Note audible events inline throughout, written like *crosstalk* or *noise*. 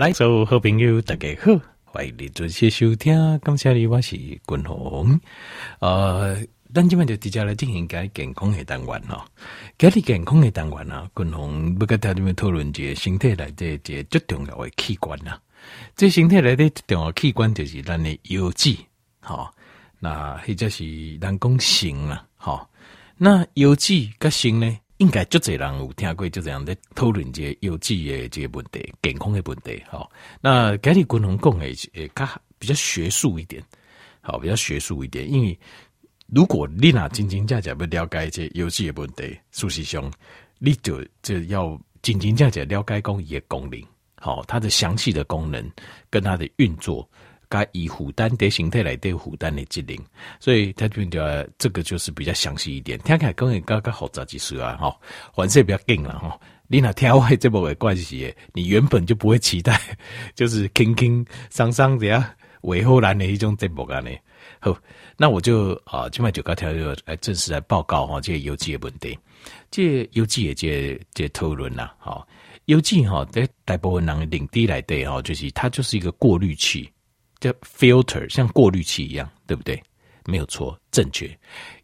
来，所有好朋友大家好，欢迎你准时收听。感谢你，我是君鸿。呃，咱今晚就直接来进行个健康的单元哈。今日健康的单元啊，君鸿要跟大家讨论一个身体内的一个最重要的器官啊。这身体内的最重要器官就是咱的腰子，好，那或者是咱讲肾啦，好，那腰子跟肾呢？应该就这人有听过就这样的讨论这腰子的这个问题，健康的问题。好，那今日君鸿讲的诶，较比较学术一点，好，比较学术一点。因为如果你那真真正正要了解这腰子的问题，事实上你就就要真真正正了解讲伊的功能，好，它的详细的功能跟它的运作。该以负担的形态来对负担的机能，所以它就叫这个就是比较详细一点。听起来跟你刚刚好杂技术啊，哈，反正比较硬了哈。你那听完这部的关系，你原本就不会期待，*laughs* 就是轻轻桑桑这样尾后来的一种节目啊呢。好，那我就啊，今晚就高条就来正式来报告哈，这个腰子的问题，这腰子的这这讨论呐，好，腰子哈在大部分人的领地来对哈，就是它就是一个过滤器。叫 filter，像过滤器一样，对不对？没有错，正确。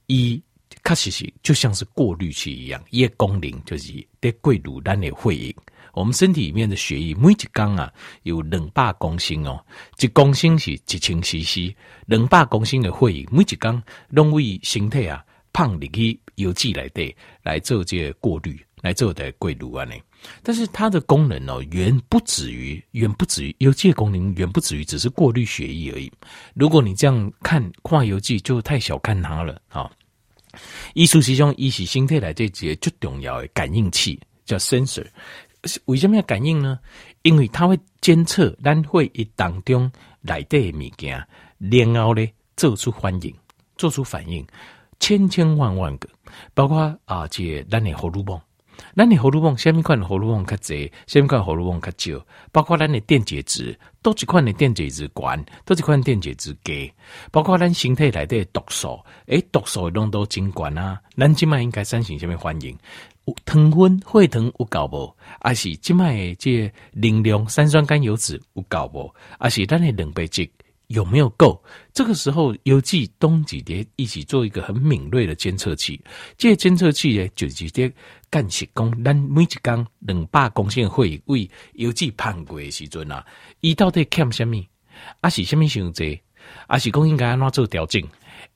一，它其实就像是过滤器一样，一个功能就是在过滤咱的血液。我们身体里面的血液每一缸啊有两百公升哦，一公升是一千 CC，两百公升的血液每一缸拢为身体啊放入去腰子来对来做这个过滤，来做的过滤啊呢。但是它的功能哦，远不止于，远不止于这个功能，远不止于只是过滤血液而已。如果你这样看跨腰子，就太小看它了啊！艺术其中，一起心态来这节最重要的感应器叫 sensor。为什么要感应呢？因为它会监测咱会议当中来的物件，然后呢做出反应，做出反应，千千万万个，包括啊，这咱的荷尔蒙。咱的荷尔蒙，下面款的荷尔蒙较侪，下面款荷尔蒙较少，包括咱的电解质，都一款的电解质高，都一款电解质低，包括咱身体内的毒素，诶、毒素浓度真高啊！咱即卖应该产生什么反应？有糖分、血糖有够无？还是即卖这能量、三酸甘油酯有够无？还是咱的蛋白质有没有够？这个时候，腰子东几叠一起做一个很敏锐的监测器，这监测器呢，就直接。干是讲，咱每一工两百公升血液为腰子判过的时阵啊，伊到底欠什么？啊是什么伤济？啊是讲应该安怎做调整？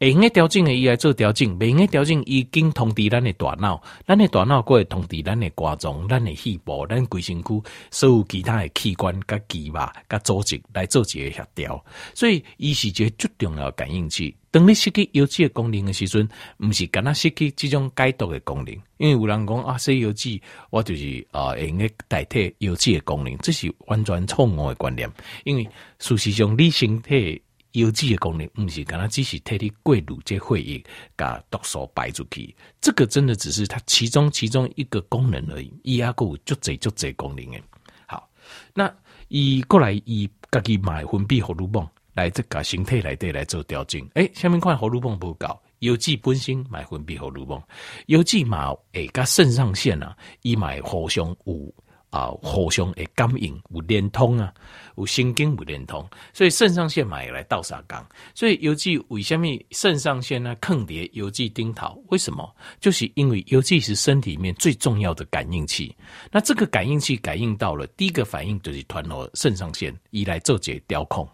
会用个调整的伊来做调整，袂用个调整已经通知咱的大脑，咱的大脑过会通知咱的肝脏、咱的细胞、咱规身躯所有其他的器官、甲肌肉、甲组织来做一个协调。所以，伊是一个最重要感应器。当你失去腰子的功能的时阵，毋是敢若失去这种解毒的功能，因为有人讲啊，说腰子我就是啊，会用个代替腰子的功能，这是完全错误的观念。因为事实上，你身体腰子的功能，毋是干那只是替你过滤这血液，甲毒素排出去，这个真的只是它其中其中一个功能而已。伊还有足侪足侪功能诶。好，那伊过来伊家己买分泌荷尔蒙。来这个身体来对来做调整，诶、欸，下面看荷尔蒙不够，腰子本身买分泌荷尔蒙，腰子嘛，诶，甲肾上腺啊，伊买互相有啊，互相诶感应有连通啊，有神经有连通，所以肾上腺买来倒啥讲，所以腰子为什么肾上腺呢？坑叠腰子顶头，为什么？就是因为腰子是身体里面最重要的感应器，那这个感应器感应到了，第一个反应就是传到肾上腺，依来做这调控。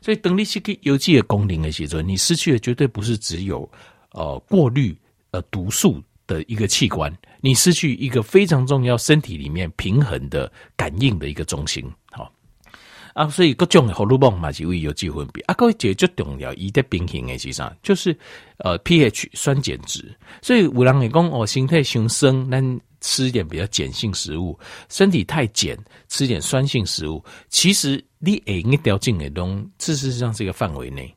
所以，等你失去腰子的功能的时候，你失去的绝对不是只有呃过滤呃毒素的一个器官，你失去一个非常重要身体里面平衡的感应的一个中心。好啊，所以各种的荷尔蒙嘛就会有机分泌啊，各位最重要一的平衡的是啥？就是呃 pH 酸碱值。所以有人会讲哦，身体伤酸，咱吃一点比较碱性食物；身体太碱，吃点酸性食物。其实。你会用调整的东，事实上是一个范围内，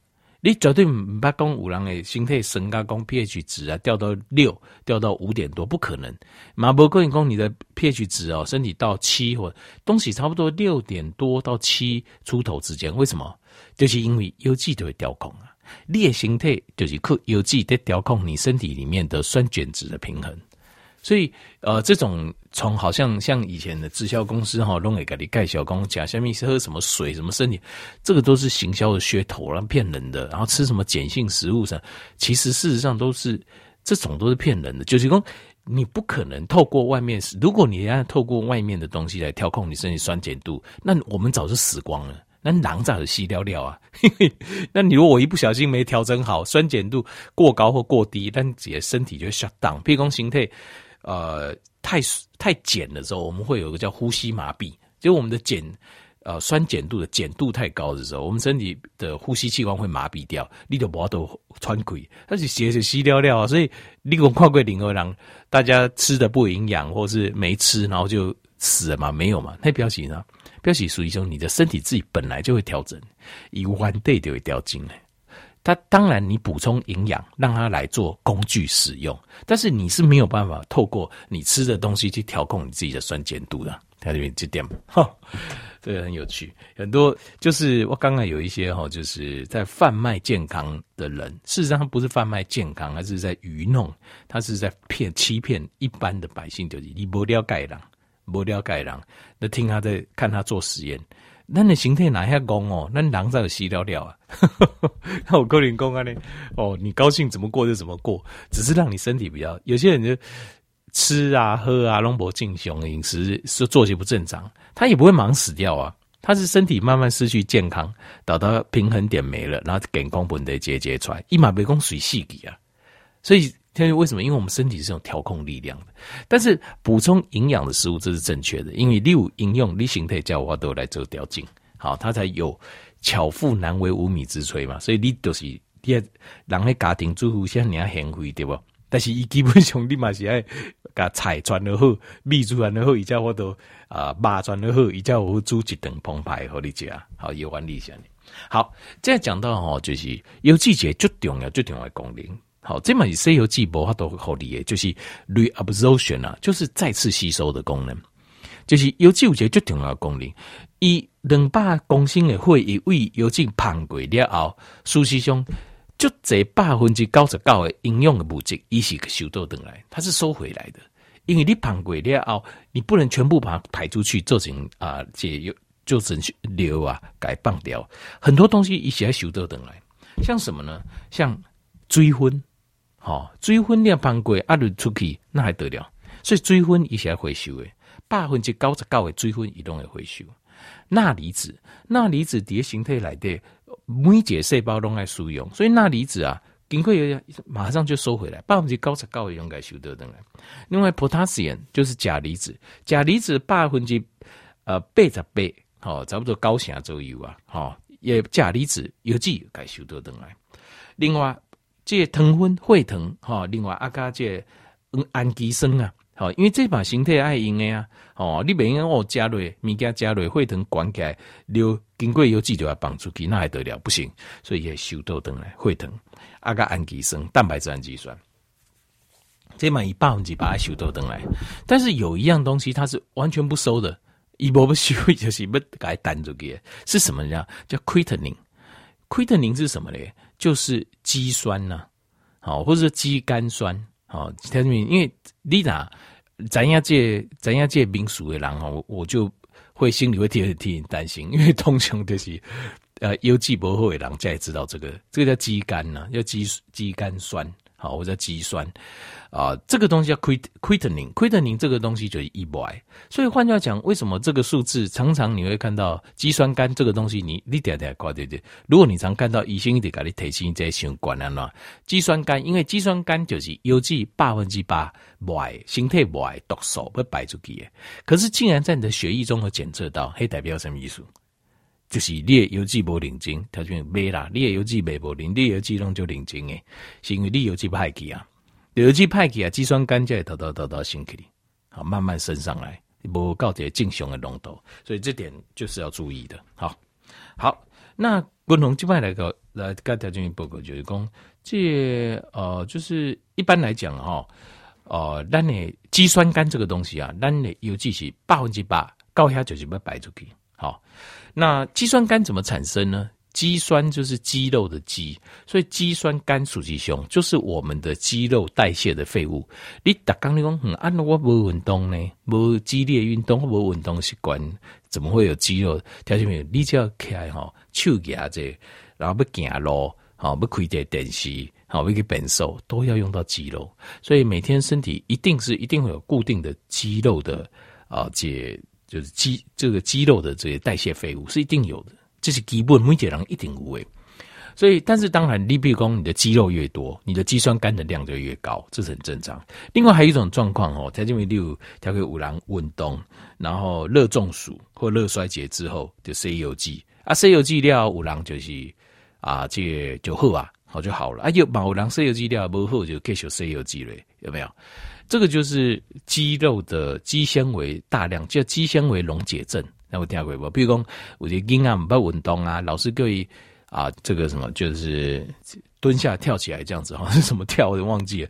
你绝对唔捌讲有人的身体升高，讲 pH 值啊掉到六，掉到五点多，不可能。马伯跟你讲你的 pH 值哦，身体到七或东西差不多六点多到七出头之间，为什么？就是因为腰子就会调控啊，你的身体就是靠腰子在调控你身体里面的酸碱值的平衡。所以呃，这种从好像像以前的直销公司哈，弄给给你盖小工讲下面是喝什么水什么身体，这个都是行销的噱头，然后骗人的。然后吃什么碱性食物上，其实事实上都是这种都是骗人的。就是说你不可能透过外面，如果你要透过外面的东西来调控你身体酸碱度，那我们早就死光了。*laughs* 那狼咋的细尿尿啊？*laughs* 那你如果我一不小心没调整好，酸碱度过高或过低，但姐身体就会 shut down。譬如说形态，呃，太太碱的时候，我们会有一个叫呼吸麻痹，就我们的碱，呃，酸碱度的碱度太高的时候，我们身体的呼吸器官会麻痹掉，你就不要都喘气，而且血就细尿尿啊。所以你讲跨过领儿狼，大家吃的不营养，或是没吃，然后就死了嘛？没有嘛？那表示呢？标喜属于说，你的身体自己本来就会调整，以 one day 就会掉精了。它当然你补充营养，让它来做工具使用，但是你是没有办法透过你吃的东西去调控你自己的酸碱度的。它这边这点，哈，这个很有趣。很多就是我刚刚有一些哈，就是在贩卖健康的人，事实上他不是贩卖健康，而是在愚弄，他是在骗欺骗一般的百姓，就是你不了解啦。无了解人，那听他在看他做实验，那你形态哪下讲哦？那狼在有吸了了啊？*laughs* 那我个人讲啊呢？哦，你高兴怎么过就怎么过，只是让你身体比较。有些人就吃啊喝啊，拢无正常饮食，是作息不正常，他也不会忙死掉啊。他是身体慢慢失去健康，导到平衡点没了，然后健康问题结节出来，一马被讲水细体啊，所以。为什么？因为我们身体是有调控力量的，但是补充营养的食物这是正确的，因为你有应用，你形态叫我都来做调整，好，它才有巧妇难为无米之炊嘛。所以你都是第二人的家庭主妇，像你要贤惠对不？但是伊基本上你嘛是爱把菜传得好，米煮完了后，伊叫我都啊肉传得好，伊叫我煮一顿澎湃和你吃，好有完理想的。好，再讲到吼，就是有季节最重要、最重要的功能。好，这嘛是《西游记》无法度合理的，就是 reabsorption 啊，就是再次吸收的功能。就是有机有节最重要的功能，以两百公升的血液为有机膨过了后，事实上就这百分之九十九的营养的物质，伊是收到回来，它是收回来的。因为你膨过了后，你不能全部把它排出去，做成啊，这有做成流啊，改放掉很多东西，一起来收到回来。像什么呢？像追分。哦，水分量放过阿入出去，那还得了？所以水分一起来回收诶，百分之九十九的水分移动来回收。钠离子，钠离子叠形态来的，每节细胞都来使用，所以钠离子啊，经过有马上就收回来，百分之九十九的用来收得回来。另外，potassium 就是钾离子，钾离子百分之呃八十八，好，差不多九成左右啊，好，也钾离子有机该收得回来。另外。这糖分、血糖，哈，另外阿加这氨基酸啊，好，因为这把形态爱用的啊，哦，你别用哦加瑞，物件加瑞，血糖关起来，流经过有机就要放出去，那还得了？不行，所以也收到等来血糖，阿加氨基酸、蛋白质氨基酸，这嘛以百分之百收到等来。但是有一样东西它是完全不收的，一波不收就是不该单出去，是什么呢？叫 creatinine，creatinine 是什么呢？就是肌酸呐，好，或者说肌酐酸，好，听明？因为你哪咱家这咱家这民俗的人哦，我就会心里会替替你担心，因为通常就是 *laughs* 呃有机不会的人才知道这个，这个叫肌酐呐，叫肌肌酐酸。好，或者肌酸啊、呃，这个东西叫 creatinine，creatinine 这个东西就是意外。所以换句话讲，为什么这个数字常常你会看到肌酸酐这个东西，你你点点挂对对。如果你常看到医生一点给你提醒在相关的喏，肌酸酐，因为肌酸酐就是有机百分之八 Y 形态 Y 毒素不排出去的。可是竟然在你的血液中和检测到，可代表什么意思？就是你的油脂无灵精，条件没啦。你的油脂没无灵，你的油脂拢就灵精诶，是因为你有机派去啊，有机派去啊，肌酸酐就会偷偷偷偷升起来，好慢慢升上来，无告这正常的浓度，所以这点就是要注意的。好，好，那滚龙这边来个来跟条件报告就是讲，这呃就是一般来讲哈，呃，咱的肌酸酐这个东西啊，咱的有机是百分之八，高下就是要摆出去，好。那肌酸酐怎么产生呢？肌酸就是肌肉的肌，所以肌酸酐属其胸，就是我们的肌肉代谢的废物。你打刚你讲，嗯，按、啊、我无运动呢，无激烈运动，无运动习惯，怎么会有肌肉？条件没有，你只要起来哈，手夹着，然后要行路，好要开电电视，好要去变瘦，都要用到肌肉。所以每天身体一定是一定会有固定的肌肉的啊，这就是肌这个肌肉的这些代谢废物是一定有的。这是基本，每个人一定有诶。所以，但是当然，你比如说你的肌肉越多，你的肌酸酐的量就越高，这是很正常。另外还有一种状况哦，他认为例如调给五郎运动，然后热中暑或热衰竭之后就 CUG 啊，CUG 料五郎就是啊，这个、就好啊，好就好了啊。有某人 CUG 料不好就继续 CUG 嘞，有没有？这个就是肌肉的肌纤维大量叫肌纤维溶解症。那我听过不？比如讲，我觉得婴儿不运动啊，老师可以啊，这个什么就是蹲下跳起来这样子哈，是什么跳我都忘记了。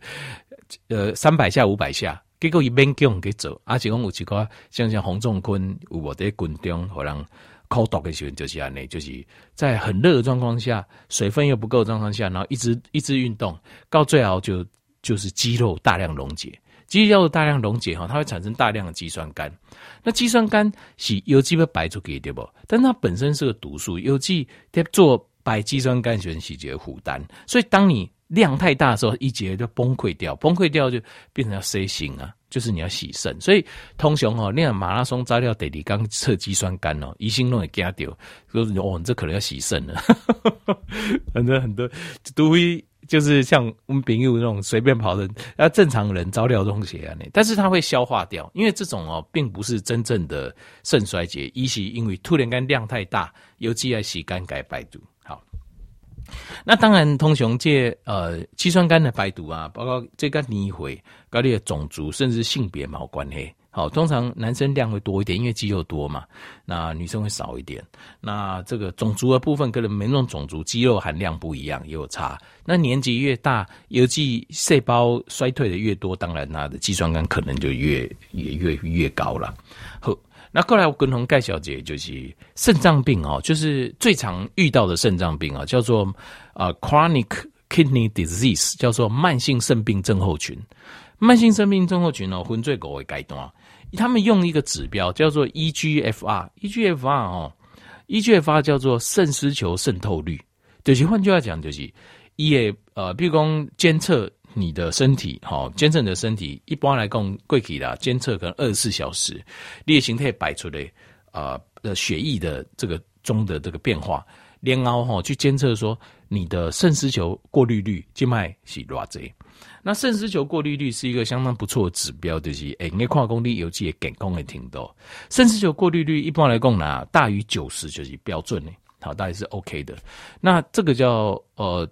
呃，三百下五百下，结果一边用给走，而且讲有一个像像洪仲坤有，我在滚中可能考到的时候就是安内，就是在很热的状况下，水分又不够的状况下，然后一直一直运动，到最后就就是肌肉大量溶解。肌肉大量溶解哈，它会产生大量的肌酸酐。那肌酸酐是有机会排出去对不？但它本身是个毒素，有机在做白肌酸酐选洗洁负担。所以当你量太大的时候，一节就崩溃掉，崩溃掉就变成要 C 型啊，就是你要洗肾。所以通常哦，那马拉松摘掉得你刚测肌酸酐哦，医生都会惊掉，说哦，你这可能要洗肾了。*laughs* 很多很多都会。就是像我们朋友那种随便跑的，要正常人早疗东西啊，但是它会消化掉，因为这种哦，并不是真正的肾衰竭，一是因为突然间量太大，尤其要洗肝改排毒。好，那当然通常这呃肌酸酐的排毒啊，包括这个年会跟你的种族甚至性别没有关系。好，通常男生量会多一点，因为肌肉多嘛。那女生会少一点。那这个种族的部分，可能每种种族肌肉含量不一样，也有差。那年纪越大，尤其细胞衰退的越多，当然它的肌酸酐可能就越也越越高了。好，那后来我跟同盖小姐就是肾脏病哦，就是最常遇到的肾脏病啊，叫做啊 chronic kidney disease，叫做慢性肾病症候群。慢性肾病综合群哦，分最高的阶段。他们用一个指标叫做 eGFR，eGFR 哦，eGFR 叫做肾丝球渗透率。就是换句话讲，就是也呃，比如讲监测你的身体，哈，监测你的身体，一般来讲，过去啦，监测可能二十四小时，列形态摆出来，呃，呃，血液的这个中的这个变化，然后哈，去监测说你的肾丝球过滤率，静脉是偌济。那肾丝球过滤率是一个相当不错的指标，就是诶，你跨功率有机也健康的挺多。肾丝球过滤率一般来讲呢，大于九十就是标准的，好，大概是 OK 的。那这个叫呃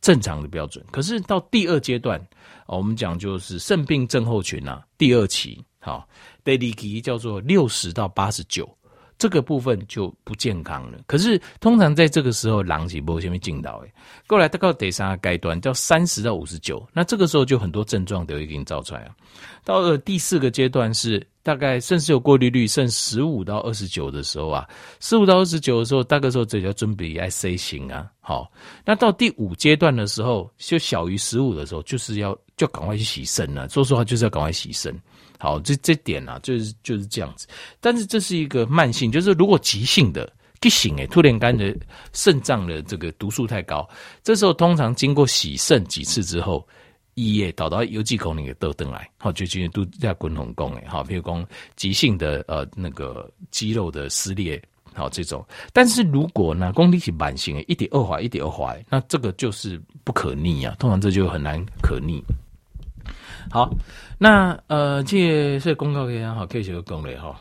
正常的标准。可是到第二阶段，我们讲就是肾病症候群啊，第二期，好，第二期叫做六十到八十九。这个部分就不健康了。可是通常在这个时候，狼是不会先被进到诶。过来大概第三个阶段叫三十到五十九，那这个时候就很多症状都已经造出来了。到了第四个阶段是大概肾丝球过滤率剩十五到二十九的时候啊，十五到二十九的时候，大概时候这就要准备来 C 型啊。好，那到第五阶段的时候，就小于十五的时候，就是要就赶快去洗肾了。说实话，就是要赶快洗肾。好，这这点啊，就是就是这样子。但是这是一个慢性，就是如果急性的急性诶，突然间的肾脏的这个毒素太高，这时候通常经过洗肾几次之后，一夜导到有几口你给得登来，好，就今天都在滚红功诶，好，比如讲急性的呃那个肌肉的撕裂，好这种。但是如果呢，功力是慢性诶，一点二坏一点二坏，那这个就是不可逆啊，通常这就很难可逆。好，那呃，这个是公告嘅哈，可以写个公类哈。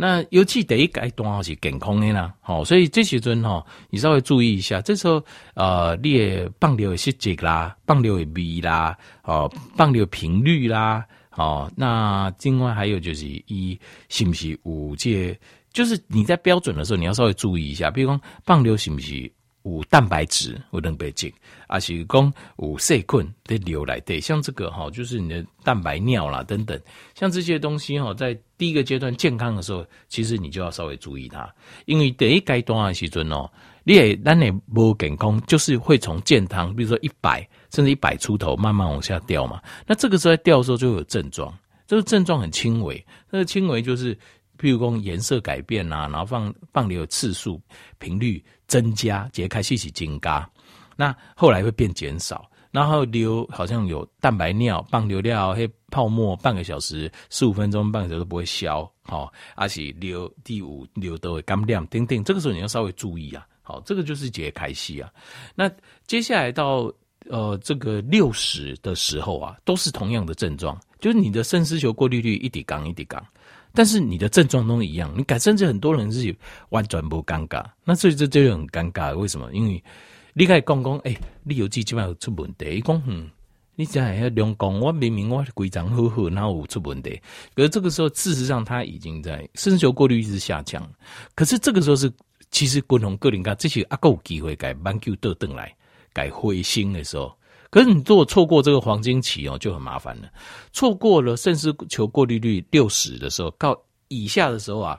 那尤其第一阶段是健康的啦，好，所以这时阵哈，你稍微注意一下，这时候呃，你的放尿的时节啦，放尿的味啦，哦，放尿频率啦，哦，那另外还有就是一是不是有这，就是你在标准的时候，你要稍微注意一下，比如讲放尿是不是有蛋白质有蛋白质，而是讲有细菌在流来对，像这个哈，就是你的蛋白尿啦等等，像这些东西哈，在第一个阶段健康的时候，其实你就要稍微注意它，因为第一阶段的时阵哦，你也咱也不健康，就是会从健康，比如说一百甚至一百出头，慢慢往下掉嘛。那这个时候掉的时候就有症状，这个症状很轻微，那个轻微就是。譬如说颜色改变啊，然后放放流的次数频率增加，解开细起金嘎，那后来会变减少，然后流好像有蛋白尿，放流料黑泡沫，半个小时、十五分钟、半个小时都不会消，好，而且流第五流都会干亮，丁丁，这个时候你要稍微注意啊，好，这个就是解开细啊。那接下来到呃这个六十的时候啊，都是同样的症状，就是你的肾丝球过滤率一滴杠一滴杠。但是你的症状都一样，你改甚至很多人是完全不尴尬，那所以这就很尴尬。为什么？因为你开讲讲，哎、欸，你有基本上出问题。伊讲，嗯，你讲要两讲，我明明我规章好好，然后有出问题。可是这个时候，事实上他已经在肾丝球过滤一直下降。可是这个时候是，其实共同个人家这些阿够有机会改慢球倒转来改回心的时候。可是你如果错过这个黄金期哦，就很麻烦了。错过了肾丝球过滤率六十的时候，到以下的时候啊，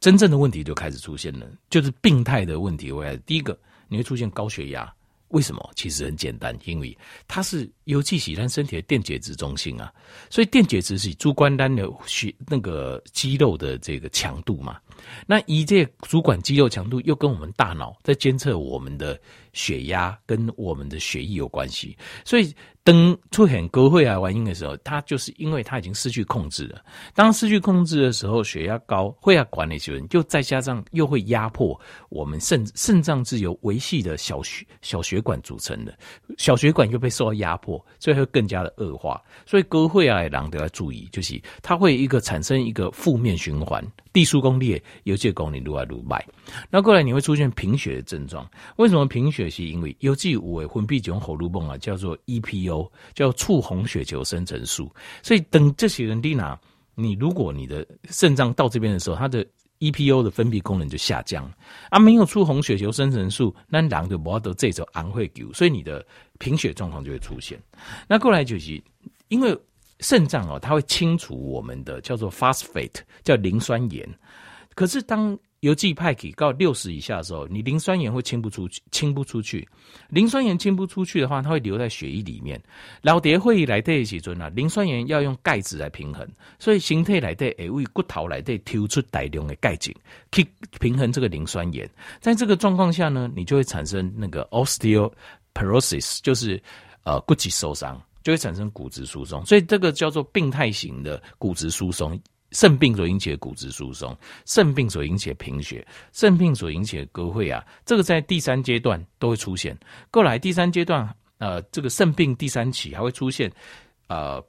真正的问题就开始出现了，就是病态的问题会。第一个，你会出现高血压。为什么？其实很简单，因为它是尤其喜欢身体的电解质中心啊，所以电解质是主管单的血那个肌肉的这个强度嘛。那以这主管肌肉强度，又跟我们大脑在监测我们的血压跟我们的血液有关系，所以。当出现高血压反应的时候，它就是因为它已经失去控制了。当失去控制的时候，血压高，血压管理学就再加上又会压迫我们肾肾脏是由维系的小血小血管组成的，小血管又被受到压迫，所以会更加的恶化。所以高血压的人都要注意，就是它会一个产生一个负面循环，地疏功裂，有这功能愈来愈坏。那过来你会出现贫血的症状。为什么贫血？是因为有机五位分泌一种荷尔蒙啊，叫做 EPO。叫促红血球生成素，所以等这些人，你如果你的肾脏到这边的时候，它的 EPO 的分泌功能就下降啊，没有促红血球生成素，那狼就不得这种昂会球，所以你的贫血状况就会出现。那过来就是因为肾脏哦，它会清除我们的叫做 phosphate，叫磷酸盐，可是当邮寄派给到六十以下的时候，你磷酸盐会清不出去，清不出去。磷酸盐清不出去的话，它会留在血液里面。老蝶会来的时阵啊，磷酸盐要用钙质来平衡，所以形态来的会为骨头来对抽出大量的钙质去平衡这个磷酸盐。在这个状况下呢，你就会产生那个 osteoporosis，就是呃骨质疏松，就会产生骨质疏松。所以这个叫做病态型的骨质疏松。肾病所引起的骨质疏松，肾病所引起的贫血，肾病所引起的高血压，这个在第三阶段都会出现。过来第三阶段，呃，这个肾病第三期还会出现，呃，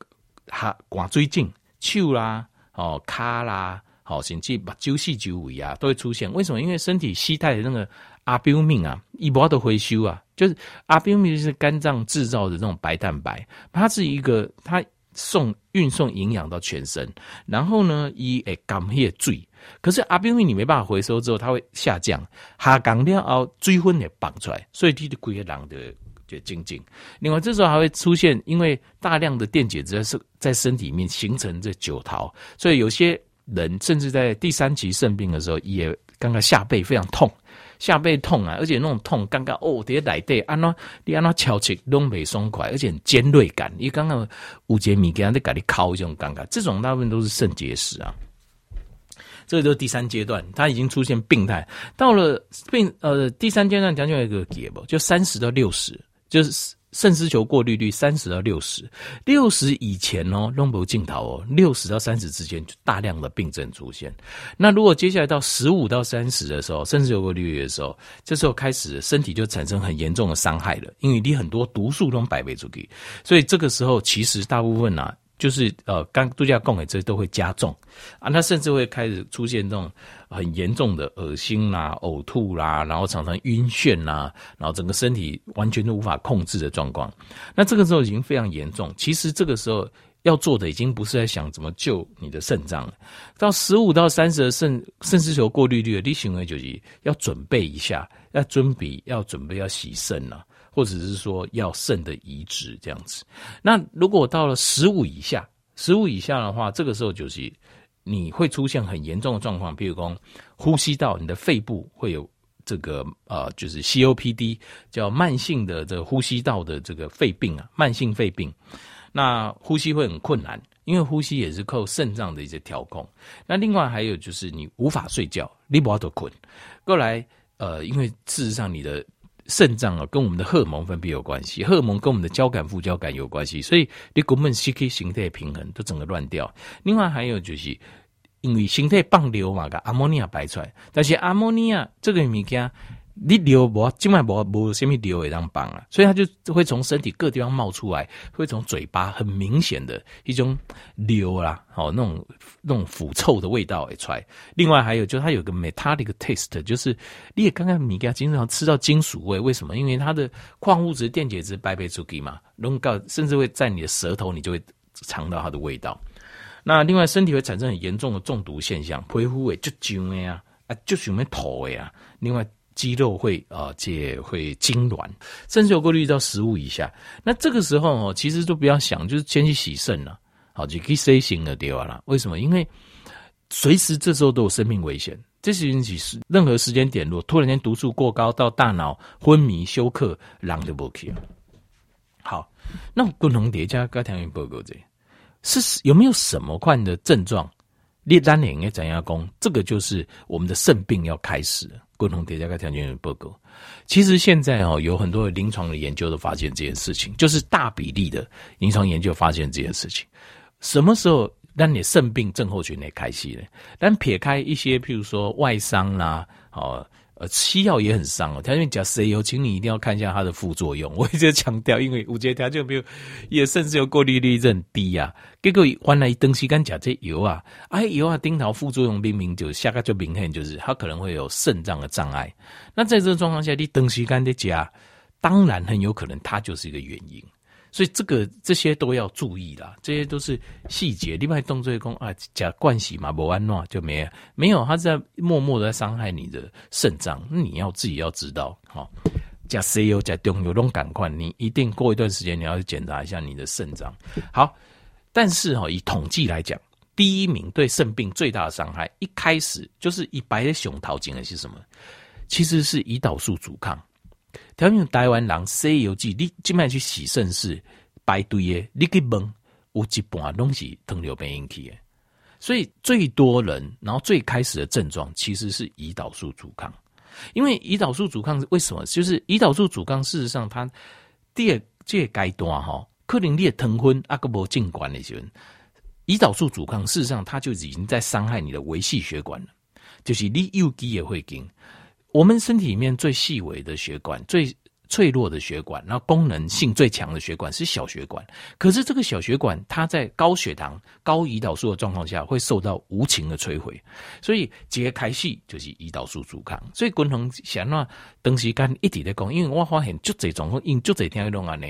哈，挂椎颈、手啦，哦，卡啦，哦，甚至把揪细揪尾啊，都会出现。为什么？因为身体携带的那个阿标命啊，一波都回收啊，就是阿标命就是肝脏制造的这种白蛋白，它是一个它。送运送营养到全身，然后呢，以诶感谢水，可是阿兵卫你没办法回收之后，它会下降，下降了后水分也绑出来，所以你的规个人的就精进。另外这时候还会出现，因为大量的电解质在在身体里面形成这酒桃，所以有些人甚至在第三期肾病的时候，也刚刚下背非常痛。下背痛啊，而且那种痛，刚刚哦，跌来对，安那你安那敲起拢没松快，而且很尖锐感。你刚刚五节米给他在给你敲这种尴尬，这种大部分都是肾结石啊。这个就是第三阶段，它已经出现病态。到了病呃第三阶段，讲究一个结不，就三十到六十，就是。肾丝球过滤率三十到六十，六十以前哦，弄不镜头哦，六十到三十之间就大量的病症出现。那如果接下来到十五到三十的时候，肾丝球过滤率的时候，这时候开始身体就产生很严重的伤害了，因为你很多毒素都摆备出去，所以这个时候其实大部分啊。就是呃，刚度假供给这都会加重啊，他甚至会开始出现这种很严重的恶心啦、呕吐啦，然后常常晕眩啦，然后整个身体完全都无法控制的状况。那这个时候已经非常严重。其实这个时候要做的已经不是在想怎么救你的肾脏。到十五到三十的肾肾丝球过滤率，你行为就是要准备一下，要准备要准备要洗肾了，或者是说要肾的移植这样子。那如果到了十五以下，十五以下的话，这个时候就是你会出现很严重的状况，比如说呼吸道，你的肺部会有这个呃，就是 COPD，叫慢性的这个呼吸道的这个肺病啊，慢性肺病。那呼吸会很困难，因为呼吸也是靠肾脏的一些调控。那另外还有就是你无法睡觉，你不得困。过来，呃，因为事实上你的肾脏啊跟我们的荷尔蒙分泌有关系，荷尔蒙跟我们的交感副交感有关系，所以你根本身体形态平衡都整个乱掉。另外还有就是因为形态放流嘛，把阿莫尼亚排出来，但是阿莫尼亚这个物件。你流不，静脉不不，什么流也当帮啊，所以它就会从身体各地方冒出来，会从嘴巴很明显的一种流啦，哦，那种那种腐臭的味道会出来。另外还有就是它有个 metallic taste，就是你也刚刚你给它经常吃到金属味，为什么？因为它的矿物质、电解质白白出给嘛，弄到甚至会在你的舌头，你就会尝到它的味道。那另外身体会产生很严重的中毒现象，皮肤会就僵的呀，啊，就什么头的呀，另外。肌肉会啊，也、呃、会痉挛，甚至有过滤到食物以下。那这个时候哦，其实都不要想，就是先去洗肾了，好，就可以 C 型的掉了。为什么？因为随时这时候都有生命危险。这些人其实任何时间点，如果突然间毒素过高到大脑昏迷休克，人就不起。好，那共同叠加该条件报告这，是有没有什么款的症状？列单点应该怎样讲？这个就是我们的肾病要开始了。共同叠加个条件报告，其实现在哦，有很多临床的研究都发现这件事情，就是大比例的临床研究发现这件事情。什么时候让你肾病症候群来开始呢？但撇开一些，譬如说外伤啦，哦。呃，西药也很伤哦。他因为讲石油，请你一定要看一下它的副作用。*laughs* 我一直强调，因为五节条就没有，也甚至有过滤率很低啊。结果原来一东西跟讲这油啊，哎油啊，丁桃副作用明明就下个就明显就是它可能会有肾脏的障碍。那在这个状况下，你东西跟的加，当然很有可能它就是一个原因。所以这个这些都要注意啦，这些都是细节。另外动作工啊，假惯习嘛，不安诺就没有没有，他在默默的在伤害你的肾脏。你要自己要知道，好，假 C 油假中有种感官，你一定过一段时间你要去检查一下你的肾脏。好，但是哈，以统计来讲，第一名对肾病最大的伤害，一开始就是以白熊桃精的是什么？其实是胰岛素阻抗。台湾人西游记，你今麦去洗肾室排队的，你去问有一半拢是糖尿病引起的，所以最多人，然后最开始的症状其实是胰岛素阻抗，因为胰岛素阻抗是为什么？就是胰岛素阻抗，事实上它第二这阶段哈，可能你的糖分阿个无进管的时候，胰岛素阻抗事实上它就已经在伤害你的微细血管了，就是你有机也会经。我们身体里面最细微的血管、最脆弱的血管，然后功能性最强的血管是小血管。可是这个小血管，它在高血糖、高胰岛素的状况下，会受到无情的摧毁。所以揭开戏就是胰岛素阻抗。所以共同想那东西干一体的功，因为我发现就这种因就这天弄啊呢，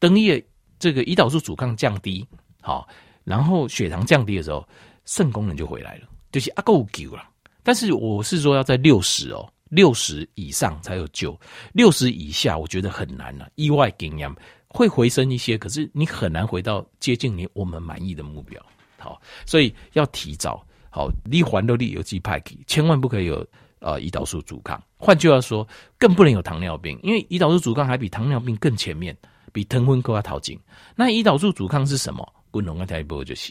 等于这个胰岛素阻抗降低，好，然后血糖降低的时候，肾功能就回来了，就是阿够救了。但是我是说要在六十哦。六十以上才有救，六十以下我觉得很难了、啊。意外经验会回升一些，可是你很难回到接近你我们满意的目标。好，所以要提早好，你还都利有机派给，千万不可以有呃胰岛素阻抗。换句话说，更不能有糖尿病，因为胰岛素阻抗还比糖尿病更前面，比糖分更要讨紧。那胰岛素阻抗是什么？滚龙啊，下一波就是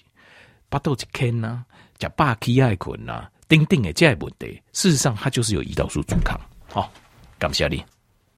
巴豆一坑呐，加巴基爱捆呐。丁丁的，这样问题，事实上它就是有胰岛素阻抗。好，感谢你。